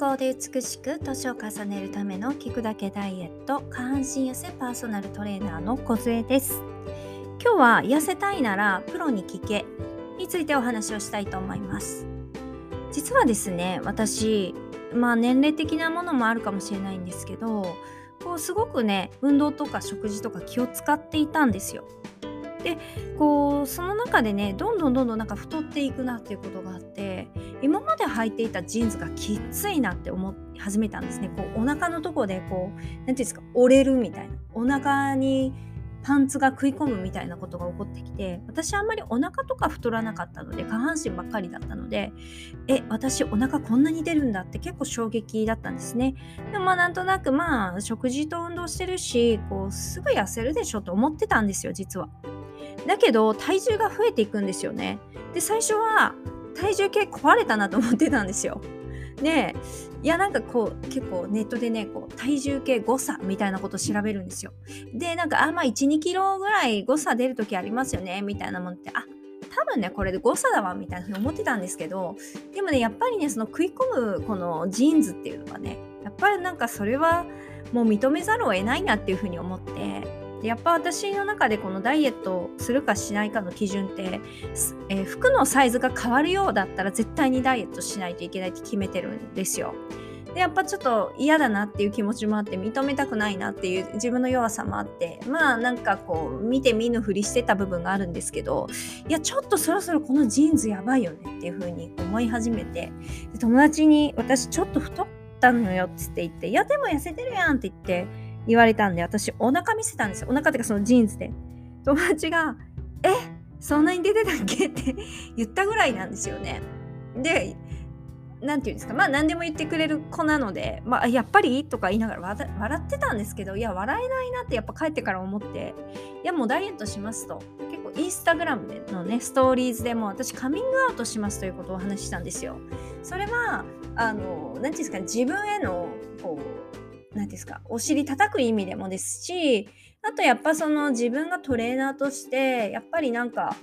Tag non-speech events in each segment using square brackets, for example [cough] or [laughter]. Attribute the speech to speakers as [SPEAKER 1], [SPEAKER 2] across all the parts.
[SPEAKER 1] 康で美しく年を重ねるための聞くだけダイエット下半身痩せパーソナルトレーナーの小杖です。今日は痩せたいならプロに聞けについてお話をしたいと思います。実はですね私まあ年齢的なものもあるかもしれないんですけどこうすごくね運動とか食事とか気を使っていたんですよ。でこうその中でねどんどんどんどんなんか太っていくなっていうことがあって今まで履いていたジーンズがきついなって思い始めたんですね。こうお腹のとこでこう何て言うんですか折れるみたいな。お腹にパンツが食い込むみたいなことが起こってきて私あんまりお腹とか太らなかったので下半身ばっかりだったのでえ私お腹こんなに出るんだって結構衝撃だったんですね。でもまあなんとなくまあ食事と運動してるしこうすぐ痩せるでしょと思ってたんですよ実は。だけど体重が増えていくんですよね。で最初は体重計壊れたなと思ってたんですよ。[laughs] でいやなんかこう結構ネットでねこう体重計誤差みたいなこと調べるんですよ。でなんかあまあ12キロぐらい誤差出る時ありますよねみたいなもんってあ多分ねこれで誤差だわみたいなふうに思ってたんですけどでもねやっぱりねその食い込むこのジーンズっていうのはねやっぱりなんかそれはもう認めざるを得ないなっていうふうに思ってでやっぱ私の中でこのダイエットするかしないかの基準って、えー、服のサイズが変わるようだったら絶対にダイエットしないといけないって決めてるんですよ。でやっぱちょっと嫌だなっていう気持ちもあって認めたくないなっていう自分の弱さもあってまあなんかこう見て見ぬふりしてた部分があるんですけどいやちょっとそろそろこのジーンズやばいよねっていう風に思い始めてで友達に私ちょっと太ったのよっつって言っていやでも痩せてるやんって言って言われたんで、私お腹見せたんですよ。お腹っていうかそのジーンズで。友達が、え？そんなに出てたっけ？って [laughs] 言ったぐらいなんですよね。で、なんていうんですか、まあ何でも言ってくれる子なので、まあやっぱり？とか言いながら笑ってたんですけど、いや、笑えないなってやっぱ帰ってから思って、いや、もうダイエットしますと。結構インスタグラムでのね、ストーリーズでも私カミングアウトしますということをお話ししたんですよ。それは、あの、何ていうんですか、自分への、こう、何ですかお尻叩く意味でもですしあとやっぱその自分がトレーナーとしてやっぱりなんか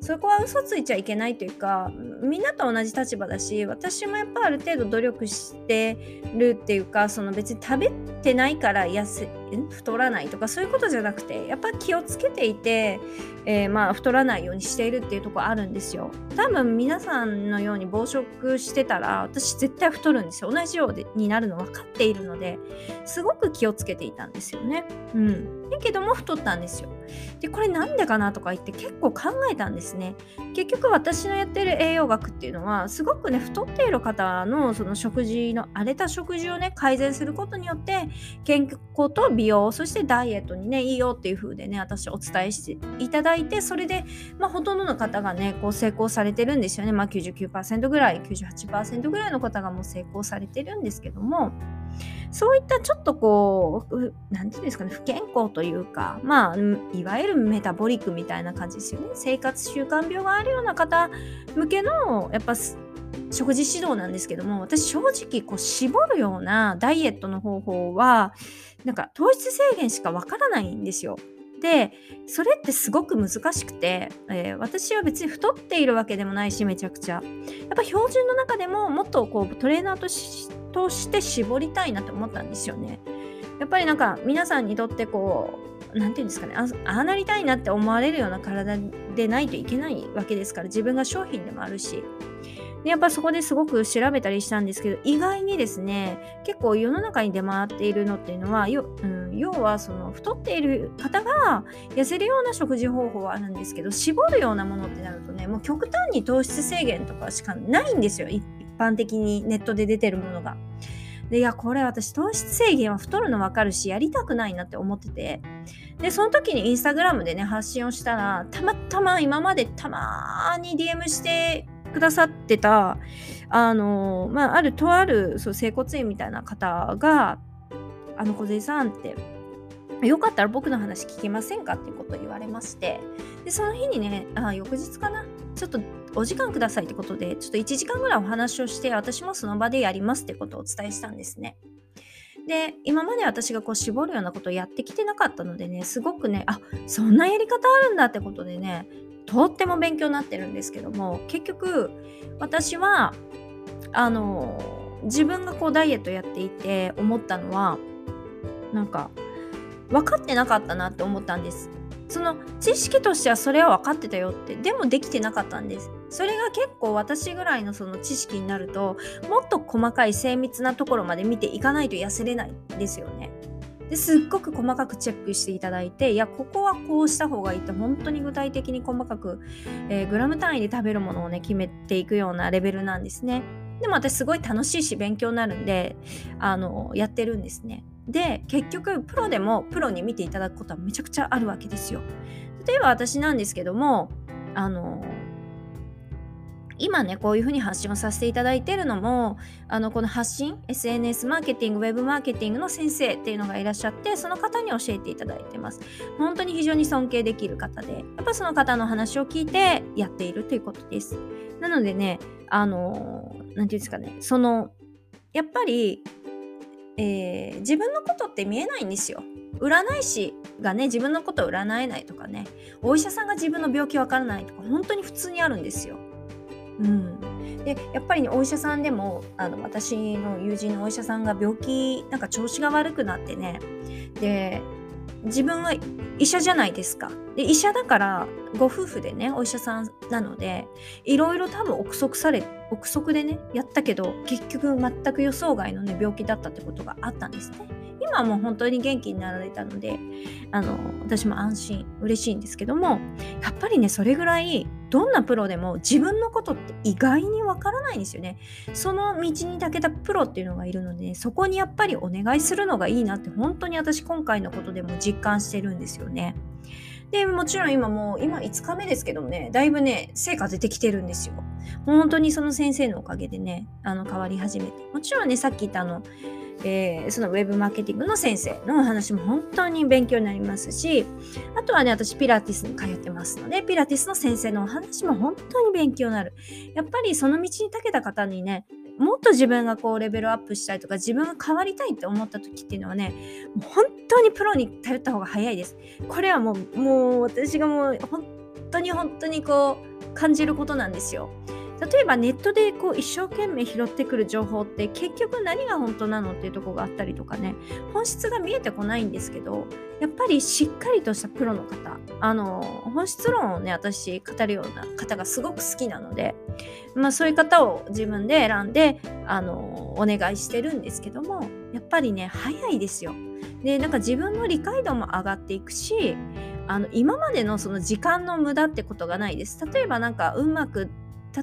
[SPEAKER 1] そこは嘘ついちゃいけないというかみんなと同じ立場だし私もやっぱある程度努力してるっていうかその別に食べてないから痩せ太らないとかそういうことじゃなくてやっぱ気をつけていて、えー、まあ太らないようにしているっていうとこあるんですよ。多分皆さんのように暴食してたら私絶対太るんですよ。同じようになるの分かっているのですごく気をつけていたんですよね。うん。だけども太ったんですよ。でこれなんでかなとか言って結構考えたんですね。結局私のやってる栄養学っていうのはすごくね太っている方のその食事の荒れた食事をね改善することによって健康と美容そしてダイエットにねいいよっていう風でね私お伝えしていただいてそれでまあほとんどの方がねこう成功されてるんですよね。まあ99%ぐらい98%ぐらいの方がもう成功されてるんですけども。そういったちょっとこう、何て言うんですかね、不健康というか、まあ、いわゆるメタボリックみたいな感じですよね。生活習慣病があるような方向けの、やっぱ食事指導なんですけども私正直こう絞るようなダイエットの方法はなんか糖質制限しかわからないんですよ。でそれってすごく難しくて、えー、私は別に太っているわけでもないしめちゃくちゃやっぱ標準の中でももっとこうトレーナーとしてとして絞りたいなと思ったんですよね。やっぱりなんか皆さんにとってこう何て言うんですかねああなりたいなって思われるような体でないといけないわけですから自分が商品でもあるしでやっぱそこですごく調べたりしたんですけど意外にですね結構世の中に出回っているのっていうのはよ、うん、要はその太っている方が痩せるような食事方法はあるんですけど絞るようなものってなるとねもう極端に糖質制限とかしかないんですよ一般的にネットで出てるものが。でいやこれ私糖質制限は太るの分かるしやりたくないなって思っててでその時にインスタグラムでね発信をしたらたまたま今までたまに DM してくださってた、あの、まあ、あるとあるそう整骨院みたいな方が、あの小杉さんって、よかったら僕の話聞けませんかっていうことを言われまして、で、その日にね、あ翌日かな、ちょっとお時間くださいってことで、ちょっと1時間ぐらいお話をして、私もその場でやりますってことをお伝えしたんですね。で今まで私がこう絞るようなことをやってきてなかったのでねすごくねあそんなやり方あるんだってことでねとっても勉強になってるんですけども結局私はあの自分がこうダイエットやっていて思ったのはなんか分かってなかったなって思ったんですその知識としてはそれは分かってたよってでもできてなかったんです。それが結構私ぐらいのその知識になるともっと細かい精密なところまで見ていかないと痩せれないですよね。ですっごく細かくチェックしていただいていやここはこうした方がいいって本当に具体的に細かく、えー、グラム単位で食べるものをね決めていくようなレベルなんですね。でも私すごい楽しいし勉強になるんであのやってるんですね。で結局プロでもプロに見ていただくことはめちゃくちゃあるわけですよ。例えば私なんですけどもあの今ねこういうふうに発信をさせていただいてるのもあのこの発信 SNS マーケティングウェブマーケティングの先生っていうのがいらっしゃってその方に教えていただいてます。本当に非常に尊敬できる方でやっぱその方の話を聞いてやっているということです。なのでねあの何て言うんですかねそのやっぱりえー、自分のことって見えないんですよ。占い師がね自分のことを占えないとかねお医者さんが自分の病気わからないとか本当に普通にあるんですよ。うん、でやっぱり、ね、お医者さんでもあの私の友人のお医者さんが病気なんか調子が悪くなってねで自分は医者じゃないですか。で医者だからご夫婦でねお医者さんなのでいろいろ多分憶測され憶測でねやったけど結局全く予想外のね病気だったってことがあったんですね。今はもう本当に元気になられたのであの私も安心嬉しいんですけどもやっぱりねそれぐらいどんなプロでも自分のことって意外にわからないんですよね。その道に長けたプロっていうのがいるので、そこにやっぱりお願いするのがいいなって本当に私今回のことでも実感してるんですよね。で、もちろん今もう、今5日目ですけどもね、だいぶね、成果出てきてるんですよ。本当にその先生のおかげでね、あの変わり始めて。もちろんね、さっき言ったあの、えー、そのウェブマーケティングの先生のお話も本当に勉強になりますし、あとはね、私ピラティスに通ってますので、ピラティスの先生のお話も本当に勉強になる。やっぱりその道に長けた方にね、もっと自分がこうレベルアップしたいとか自分が変わりたいって思った時っていうのはねもう本当にプロに頼った方が早いですこれはもうもう私がもう本当に本当にこう感じることなんですよ例えばネットでこう一生懸命拾ってくる情報って結局何が本当なのっていうとこがあったりとかね本質が見えてこないんですけどやっぱりしっかりとしたプロの方あの本質論をね私語るような方がすごく好きなので、まあ、そういう方を自分で選んであのお願いしてるんですけどもやっぱりね早いですよ。でなんか自分の理解度も上がっていくしあの今までのその時間の無駄ってことがないです。例えばなんかうまく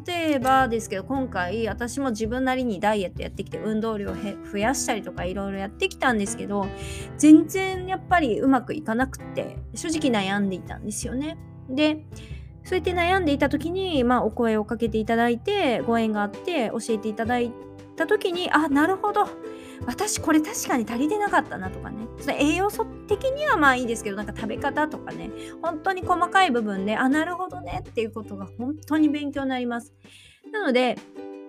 [SPEAKER 1] 例えばですけど今回私も自分なりにダイエットやってきて運動量を増やしたりとかいろいろやってきたんですけど全然やっぱりうまくいかなくって正直悩んでいたんですよね。でそうやって悩んでいた時に、まあ、お声をかけていただいてご縁があって教えていただいた時にあなるほど私これ確かに足りてなかったなとかね。その栄養素的にはまあいいですけどなんか食べ方とかね。本当に細かい部分であなるほどねっていうことが本当に勉強になります。なので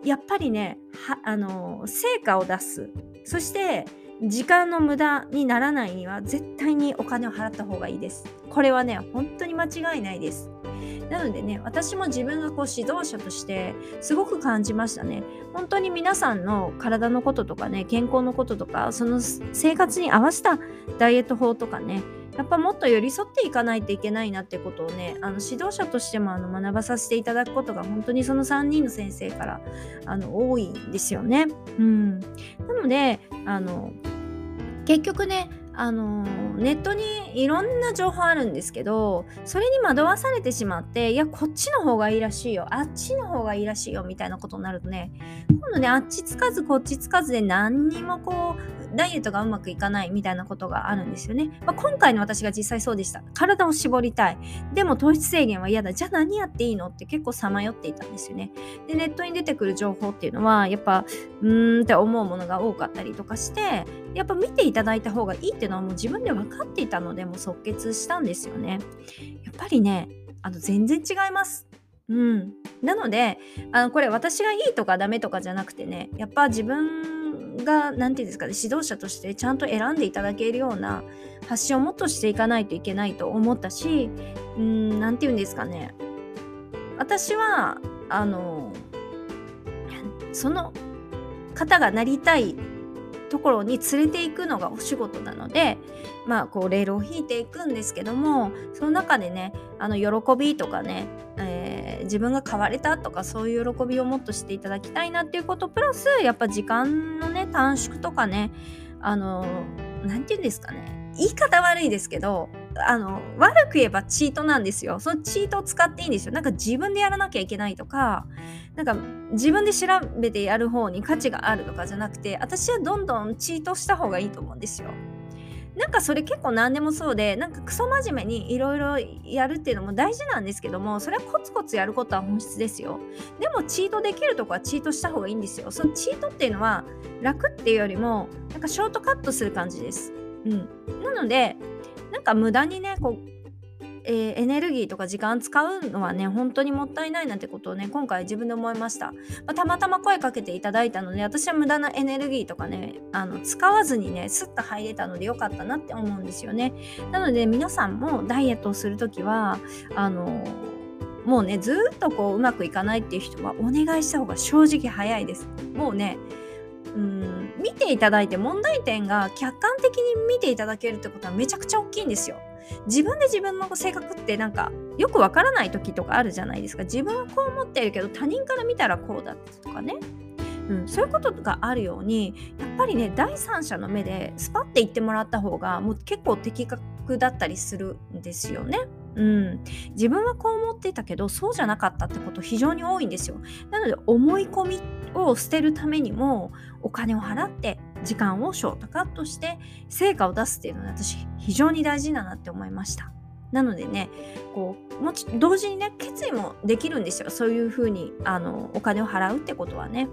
[SPEAKER 1] やっぱりねあの成果を出す。そして時間の無駄にならないには絶対にお金を払った方がいいです。これはね本当に間違いないです。なのでね私も自分がこう指導者としてすごく感じましたね。本当に皆さんの体のこととかね健康のこととかその生活に合わせたダイエット法とかねやっぱもっと寄り添っていかないといけないなってことをねあの指導者としてもあの学ばさせていただくことが本当にその3人の先生からあの多いんですよね。うん、なのであの結局ねあのネットにいろんな情報あるんですけどそれに惑わされてしまっていやこっちの方がいいらしいよあっちの方がいいらしいよみたいなことになるとね今度ねあっちつかずこっちつかずで何にもこうダイエットがうまくいかないみたいなことがあるんですよね、まあ、今回の私が実際そうでした。体を絞りたい。でも糖質制限は嫌だ。じゃあ何やっていいのって結構さまよっていたんですよね。でネットに出てくる情報っていうのはやっぱうーんって思うものが多かったりとかしてやっぱ見ていただいた方がいいっていうのはもう自分で分かっていたのでもう即決したんですよね。やっぱりねあの全然違います。うん、なのであのこれ私がいいとかダメとかじゃなくてねやっぱ自分が何て言うんですかね指導者としてちゃんと選んでいただけるような発信をもっとしていかないといけないと思ったし何て言うんですかね。私はあのその方がなりたいところに連れていくのがお仕事なのでまあこうレールを引いていくんですけどもその中でねあの喜びとかね、えー、自分が変われたとかそういう喜びをもっとしていただきたいなっていうことプラスやっぱ時間のね短縮とかねあの何て言うんですかね言い方悪いですけどあの悪く言えばチートなんですよ。そのチートを使っていいんですよ。なんか自分でやらなきゃいけないとか、なんか自分で調べてやる方に価値があるとかじゃなくて、私はどんどんチートした方がいいと思うんですよ。なんかそれ結構何でもそうで、なんかクソ真面目にいろいろやるっていうのも大事なんですけども、それはコツコツやることは本質ですよ。でもチートできるとこはチートした方がいいんですよ。そのチートっていうのは楽っていうよりも、なんかショートカットする感じです。うん。なので、なんか無駄にねこうえー、エネルギーとか時間使うのはね本当にもったいないなんてことをね今回自分で思いました、まあ、たまたま声かけていただいたので私は無駄なエネルギーとかねあの使わずにねスッと入れたのでよかったなって思うんですよね。なので皆さんもダイエットをする時はあのもうねずっとこううまくいかないっていう人はお願いした方が正直早いです。もうねうん見ていただいて問題点が客観的に見ていただけるってことはめちゃくちゃ大きいんですよ。自分で自分の性格ってなんかよくわからない時とかあるじゃないですか。自分はこう思ってるけど他人から見たらこうだったとかね。うん、そういうことがあるようにやっぱりね第三者の目でスパッて言ってもらった方がもう結構的確だったりするんですよね。うん、自分はこう思ってたけどそうじゃなかったってこと非常に多いんですよ。なので思い込みを捨てるためにもお金を払って時間をショートカットして成果を出すっていうのは私非常に大事だなって思いました。なのでねこうもち同時にね決意もできるんですよ。そういうふうにあのお金を払うってことはね。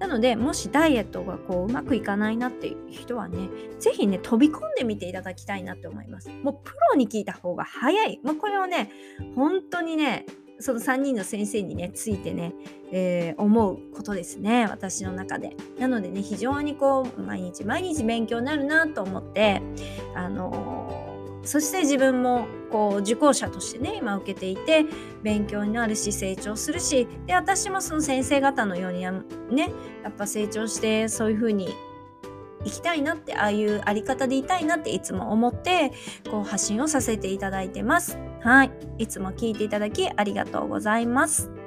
[SPEAKER 1] なのでもしダイエットがこううまくいかないなっていう人はね是非ね飛び込んでみていただきたいなって思います。もうプロに聞いた方が早い、まあ、これはね本当にねその3人の先生にねついてね、えー、思うことですね。私の中で。なのでね非常にこう毎日毎日勉強になるなと思ってあのーそして自分もこう受講者としてね今受けていて勉強になるし成長するしで私もその先生方のようにねやっぱ成長してそういう風に行きたいなってああいうあり方でいたいなっていつも思ってこう発信をさせていただいてます。はい。いつも聞いていただきありがとうございます。